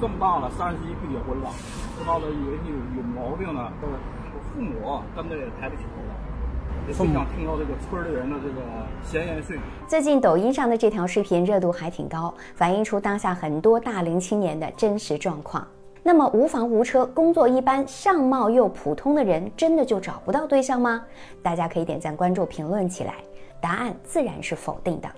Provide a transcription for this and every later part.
这么大了，三十一不结婚了，知道了以为是有有毛病呢。父母根本也抬不起头来，也不想听到这个村里人的这个闲言碎语。最近抖音上的这条视频热度还挺高，反映出当下很多大龄青年的真实状况。那么无房无车、工作一般、相貌又普通的人，真的就找不到对象吗？大家可以点赞、关注、评论起来。答案自然是否定的。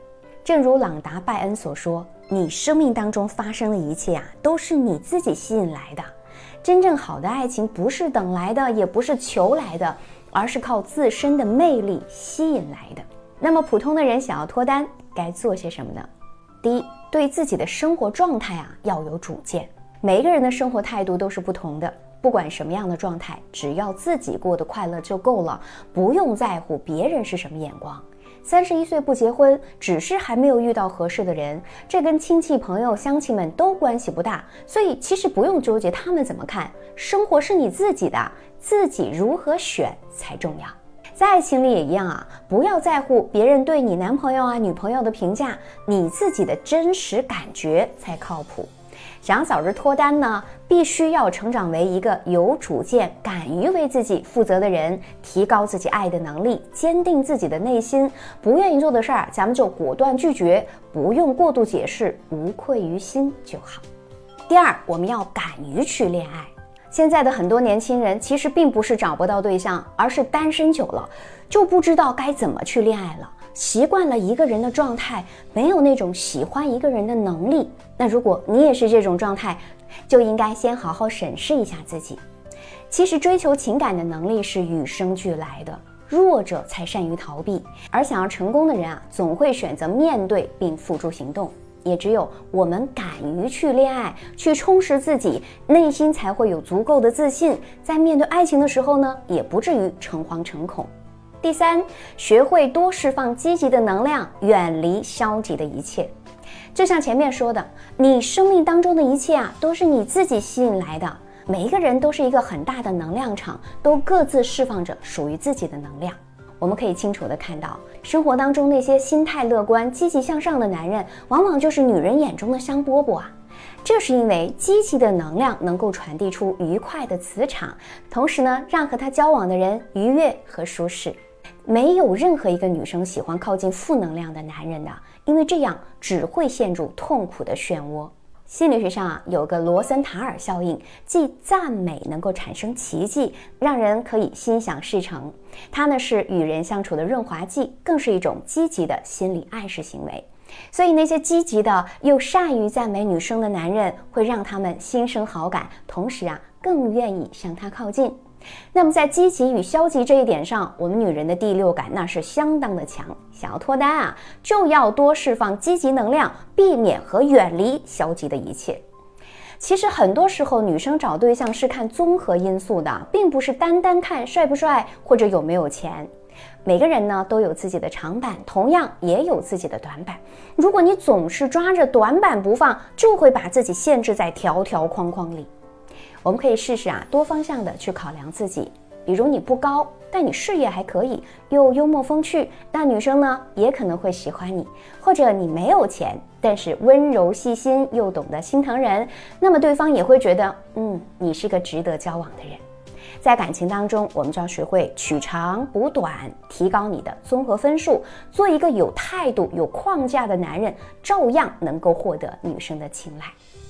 正如朗达·拜恩所说：“你生命当中发生的一切啊，都是你自己吸引来的。真正好的爱情不是等来的，也不是求来的，而是靠自身的魅力吸引来的。”那么，普通的人想要脱单，该做些什么呢？第一，对自己的生活状态啊要有主见。每一个人的生活态度都是不同的，不管什么样的状态，只要自己过得快乐就够了，不用在乎别人是什么眼光。三十一岁不结婚，只是还没有遇到合适的人，这跟亲戚朋友乡亲们都关系不大，所以其实不用纠结他们怎么看。生活是你自己的，自己如何选才重要。在爱情里也一样啊，不要在乎别人对你男朋友啊女朋友的评价，你自己的真实感觉才靠谱。想早日脱单呢，必须要成长为一个有主见、敢于为自己负责的人，提高自己爱的能力，坚定自己的内心。不愿意做的事儿，咱们就果断拒绝，不用过度解释，无愧于心就好。第二，我们要敢于去恋爱。现在的很多年轻人其实并不是找不到对象，而是单身久了，就不知道该怎么去恋爱了。习惯了一个人的状态，没有那种喜欢一个人的能力。那如果你也是这种状态，就应该先好好审视一下自己。其实追求情感的能力是与生俱来的，弱者才善于逃避，而想要成功的人啊，总会选择面对并付诸行动。也只有我们敢于去恋爱，去充实自己，内心才会有足够的自信，在面对爱情的时候呢，也不至于诚惶诚恐。第三，学会多释放积极的能量，远离消极的一切。就像前面说的，你生命当中的一切啊，都是你自己吸引来的。每一个人都是一个很大的能量场，都各自释放着属于自己的能量。我们可以清楚的看到，生活当中那些心态乐观、积极向上的男人，往往就是女人眼中的香饽饽啊。这是因为积极的能量能够传递出愉快的磁场，同时呢，让和他交往的人愉悦和舒适。没有任何一个女生喜欢靠近负能量的男人的，因为这样只会陷入痛苦的漩涡。心理学上啊，有个罗森塔尔效应，即赞美能够产生奇迹，让人可以心想事成。它呢是与人相处的润滑剂，更是一种积极的心理暗示行为。所以那些积极的又善于赞美女生的男人，会让他们心生好感，同时啊更愿意向她靠近。那么在积极与消极这一点上，我们女人的第六感那是相当的强。想要脱单啊，就要多释放积极能量，避免和远离消极的一切。其实很多时候，女生找对象是看综合因素的，并不是单单看帅不帅或者有没有钱。每个人呢都有自己的长板，同样也有自己的短板。如果你总是抓着短板不放，就会把自己限制在条条框框里。我们可以试试啊，多方向的去考量自己。比如你不高，但你事业还可以，又幽默风趣，那女生呢也可能会喜欢你。或者你没有钱，但是温柔细心又懂得心疼人，那么对方也会觉得，嗯，你是个值得交往的人。在感情当中，我们就要学会取长补短，提高你的综合分数，做一个有态度、有框架的男人，照样能够获得女生的青睐。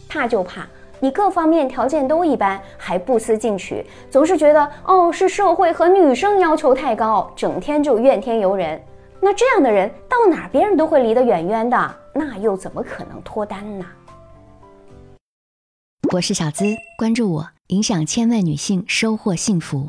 怕就怕。你各方面条件都一般，还不思进取，总是觉得哦是社会和女生要求太高，整天就怨天尤人。那这样的人到哪别人都会离得远远的，那又怎么可能脱单呢？我是小资，关注我，影响千万女性，收获幸福。